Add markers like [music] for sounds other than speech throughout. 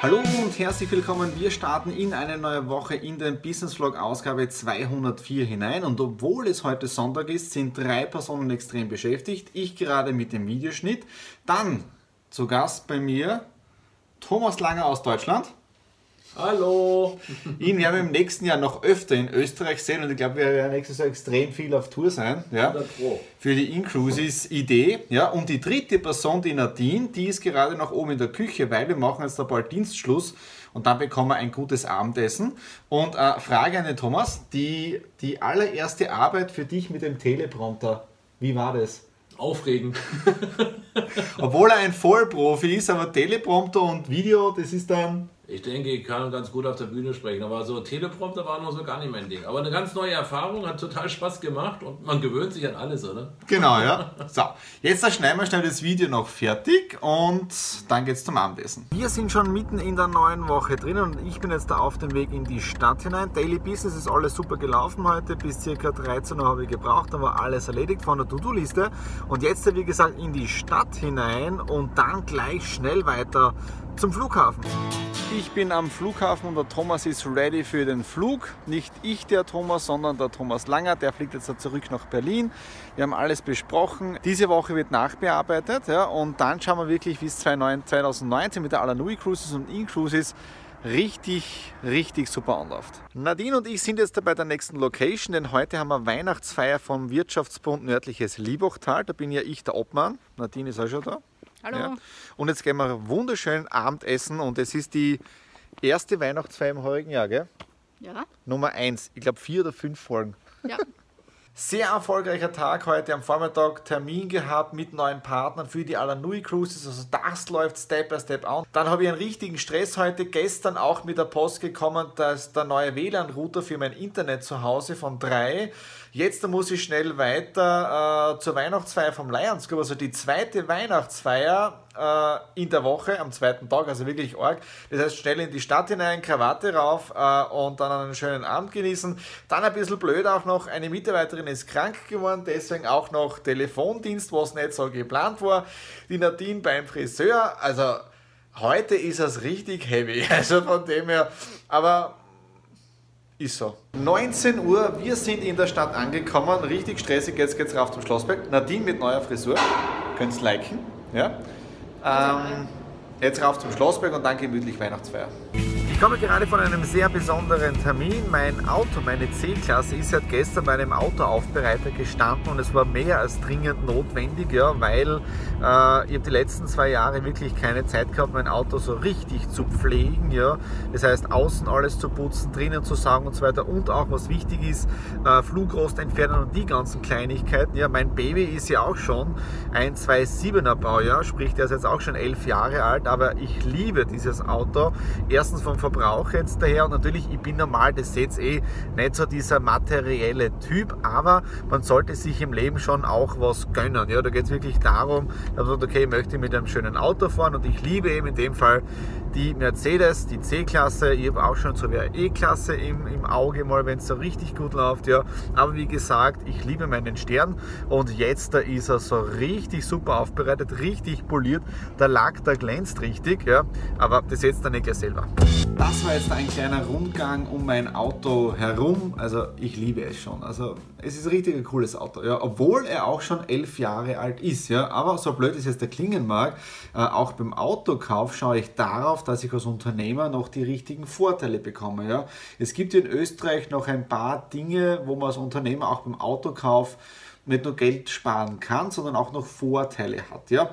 Hallo und herzlich willkommen. Wir starten in eine neue Woche in den Business Vlog Ausgabe 204 hinein. Und obwohl es heute Sonntag ist, sind drei Personen extrem beschäftigt. Ich gerade mit dem Videoschnitt. Dann zu Gast bei mir Thomas Langer aus Deutschland. Hallo! Ihn werden wir im nächsten Jahr noch öfter in Österreich sehen und ich glaube, wir werden nächstes Jahr extrem viel auf Tour sein. Ja, für die Incruises-Idee. Ja, und die dritte Person, die Nadine, die ist gerade noch oben in der Küche, weil wir machen jetzt da bald Dienstschluss und dann bekommen wir ein gutes Abendessen. Und äh, Frage an den Thomas, die, die allererste Arbeit für dich mit dem Teleprompter, wie war das? Aufregend. [laughs] Obwohl er ein Vollprofi ist, aber Teleprompter und Video, das ist dann ich denke, ich kann ganz gut auf der Bühne sprechen, aber so Teleprompter war noch so gar nicht mein Ding. Aber eine ganz neue Erfahrung, hat total Spaß gemacht und man gewöhnt sich an alles, oder? Genau, ja. So, jetzt schneiden wir schnell das Video noch fertig und dann geht's zum Abendessen. Wir sind schon mitten in der neuen Woche drin und ich bin jetzt da auf dem Weg in die Stadt hinein. Daily Business ist alles super gelaufen heute. Bis circa 13 Uhr habe ich gebraucht, dann war alles erledigt von der To-Do-Liste. Und jetzt, wie gesagt, in die Stadt hinein und dann gleich schnell weiter zum Flughafen. Ich bin am Flughafen und der Thomas ist ready für den Flug. Nicht ich, der Thomas, sondern der Thomas Langer. Der fliegt jetzt zurück nach Berlin. Wir haben alles besprochen. Diese Woche wird nachbearbeitet ja, und dann schauen wir wirklich, wie es 2019 mit der Alanui Cruises und In-Cruises richtig, richtig super anläuft. Nadine und ich sind jetzt bei der nächsten Location, denn heute haben wir Weihnachtsfeier vom Wirtschaftsbund Nördliches Liebachtal. Da bin ja ich der Obmann. Nadine ist auch schon da. Hallo. Ja. Und jetzt gehen wir wunderschön Abendessen und es ist die erste Weihnachtsfeier im heurigen Jahr, gell? Ja. Nummer eins. Ich glaube vier oder fünf Folgen. Ja. [laughs] Sehr erfolgreicher Tag heute am Vormittag, Termin gehabt mit neuen Partnern für die Alanui Cruises. Also das läuft Step by Step an. Dann habe ich einen richtigen Stress heute. Gestern auch mit der Post gekommen, dass der neue WLAN-Router für mein Internet zu Hause von drei. Jetzt muss ich schnell weiter äh, zur Weihnachtsfeier vom Lions Club, also die zweite Weihnachtsfeier äh, in der Woche, am zweiten Tag, also wirklich arg. Das heißt, schnell in die Stadt hinein, Krawatte rauf äh, und dann einen schönen Abend genießen. Dann ein bisschen blöd auch noch, eine Mitarbeiterin ist krank geworden, deswegen auch noch Telefondienst, was nicht so geplant war. Die Nadine beim Friseur, also heute ist es richtig heavy, [laughs] also von dem her, aber ist so. 19 Uhr, wir sind in der Stadt angekommen, richtig stressig, jetzt geht's rauf zum Schlossberg. Nadine mit neuer Frisur, könnt's liken. Ja? Ähm, jetzt rauf zum Schlossberg und dann gemütlich Weihnachtsfeier. Ich komme gerade von einem sehr besonderen Termin. Mein Auto, meine C-Klasse, ist seit gestern bei einem Autoaufbereiter gestanden und es war mehr als dringend notwendig, ja, weil äh, ich habe die letzten zwei Jahre wirklich keine Zeit gehabt, mein Auto so richtig zu pflegen. Ja. Das heißt, außen alles zu putzen, drinnen zu saugen und so weiter und auch, was wichtig ist, äh, Flugrost entfernen und die ganzen Kleinigkeiten. Ja, mein Baby ist ja auch schon ein 2.7er Baujahr, sprich, der ist jetzt auch schon elf Jahre alt, aber ich liebe dieses Auto. Erstens vom Verbrauch jetzt daher und natürlich, ich bin normal, das seht eh, nicht so dieser materielle Typ, aber man sollte sich im Leben schon auch was gönnen. Ja, da geht es wirklich darum, sagt, okay, ich möchte mit einem schönen Auto fahren und ich liebe eben in dem Fall die Mercedes, die C-Klasse, ich habe auch schon so wie eine E-Klasse im, im Auge mal, wenn es so richtig gut läuft, ja. Aber wie gesagt, ich liebe meinen Stern und jetzt da ist er so richtig super aufbereitet, richtig poliert, der Lack, der glänzt richtig, ja. Aber das jetzt dann nicht gleich selber. Das war jetzt ein kleiner Rundgang um mein Auto herum. Also ich liebe es schon. Also es ist ein richtig cooles Auto. Ja, obwohl er auch schon elf Jahre alt ist. Ja, aber so blöd es jetzt der klingen mag, äh, auch beim Autokauf schaue ich darauf, dass ich als Unternehmer noch die richtigen Vorteile bekomme. Ja, es gibt in Österreich noch ein paar Dinge, wo man als Unternehmer auch beim Autokauf nicht nur Geld sparen kann, sondern auch noch Vorteile hat. Ja.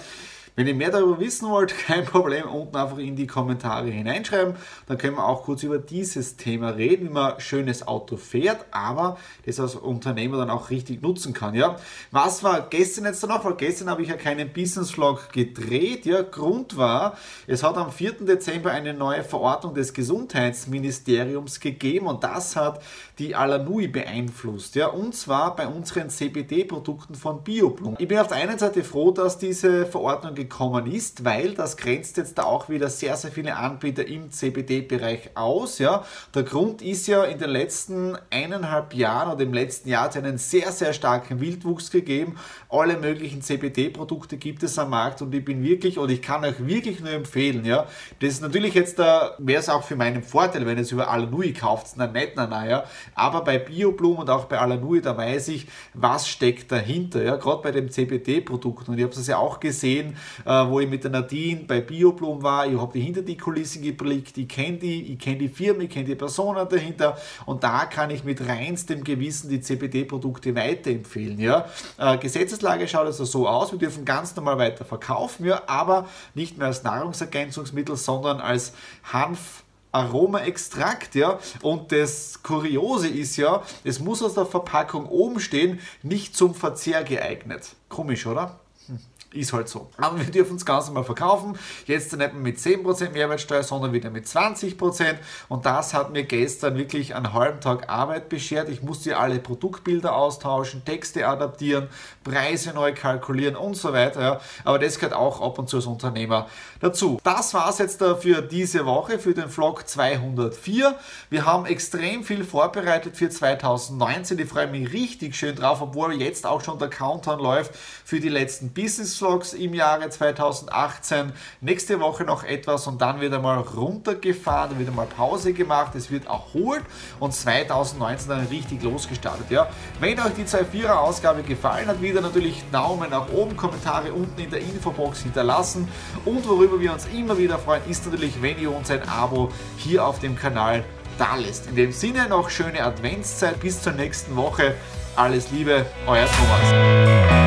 Wenn ihr mehr darüber wissen wollt, [laughs] kein Problem, unten einfach in die Kommentare hineinschreiben. Dann können wir auch kurz über dieses Thema reden, wie man schönes Auto fährt, aber das als Unternehmer dann auch richtig nutzen kann. Ja? Was war gestern jetzt noch? Weil gestern habe ich ja keinen Business Vlog gedreht. Ja? Grund war, es hat am 4. Dezember eine neue Verordnung des Gesundheitsministeriums gegeben und das hat die Alanui beeinflusst. Ja? Und zwar bei unseren CBD-Produkten von Bioplum. Ich bin auf der einen Seite froh, dass diese Verordnung gekommen ist, weil das grenzt jetzt da auch wieder sehr, sehr viele Anbieter im CBD-Bereich aus. Ja? Der Grund ist ja in den letzten eineinhalb Jahren oder im letzten Jahr hat es einen sehr, sehr starken Wildwuchs gegeben. Alle möglichen CBD-Produkte gibt es am Markt und ich bin wirklich, und ich kann euch wirklich nur empfehlen, ja, das ist natürlich jetzt da, wäre es auch für meinen Vorteil, wenn ihr es über Alanui kauft, na nicht, na, na, ja, aber bei Bioblumen und auch bei Alanui, da weiß ich, was steckt dahinter, ja, gerade bei dem CBD-Produkt und ich habe es ja auch gesehen, wo ich mit der Nadine bei Bioblumen war, ich habe die hinter die Kulissen geblickt, ich kenne die, ich kenne die Firma, ich kenne die Personen dahinter und da kann ich mit reinstem Gewissen die CBD-Produkte weiterempfehlen. Ja. Äh, Gesetzeslage schaut also so aus, wir dürfen ganz normal weiter verkaufen, ja, aber nicht mehr als Nahrungsergänzungsmittel, sondern als Hanf. Aromaextrakt, ja. Und das Kuriose ist ja, es muss aus der Verpackung oben stehen, nicht zum Verzehr geeignet. Komisch, oder? Ist halt so. Aber wir dürfen es ganz normal verkaufen. Jetzt nicht mehr mit 10% Mehrwertsteuer, sondern wieder mit 20%. Und das hat mir gestern wirklich einen halben Tag Arbeit beschert. Ich musste alle Produktbilder austauschen, Texte adaptieren, Preise neu kalkulieren und so weiter. Aber das gehört auch ab und zu als Unternehmer dazu. Das war es jetzt für diese Woche, für den Vlog 204. Wir haben extrem viel vorbereitet für 2019. Ich freue mich richtig schön drauf, obwohl jetzt auch schon der Countdown läuft für die letzten Business Vlogs im Jahre 2018. Nächste Woche noch etwas und dann wird einmal runtergefahren, wird einmal Pause gemacht, es wird erholt und 2019 dann richtig losgestartet. Ja. Wenn euch die 2.4er Ausgabe gefallen hat, wieder natürlich Daumen nach oben, Kommentare unten in der Infobox hinterlassen und worüber wir uns immer wieder freuen, ist natürlich, wenn ihr uns ein Abo hier auf dem Kanal da lässt. In dem Sinne noch schöne Adventszeit, bis zur nächsten Woche. Alles Liebe, euer Thomas.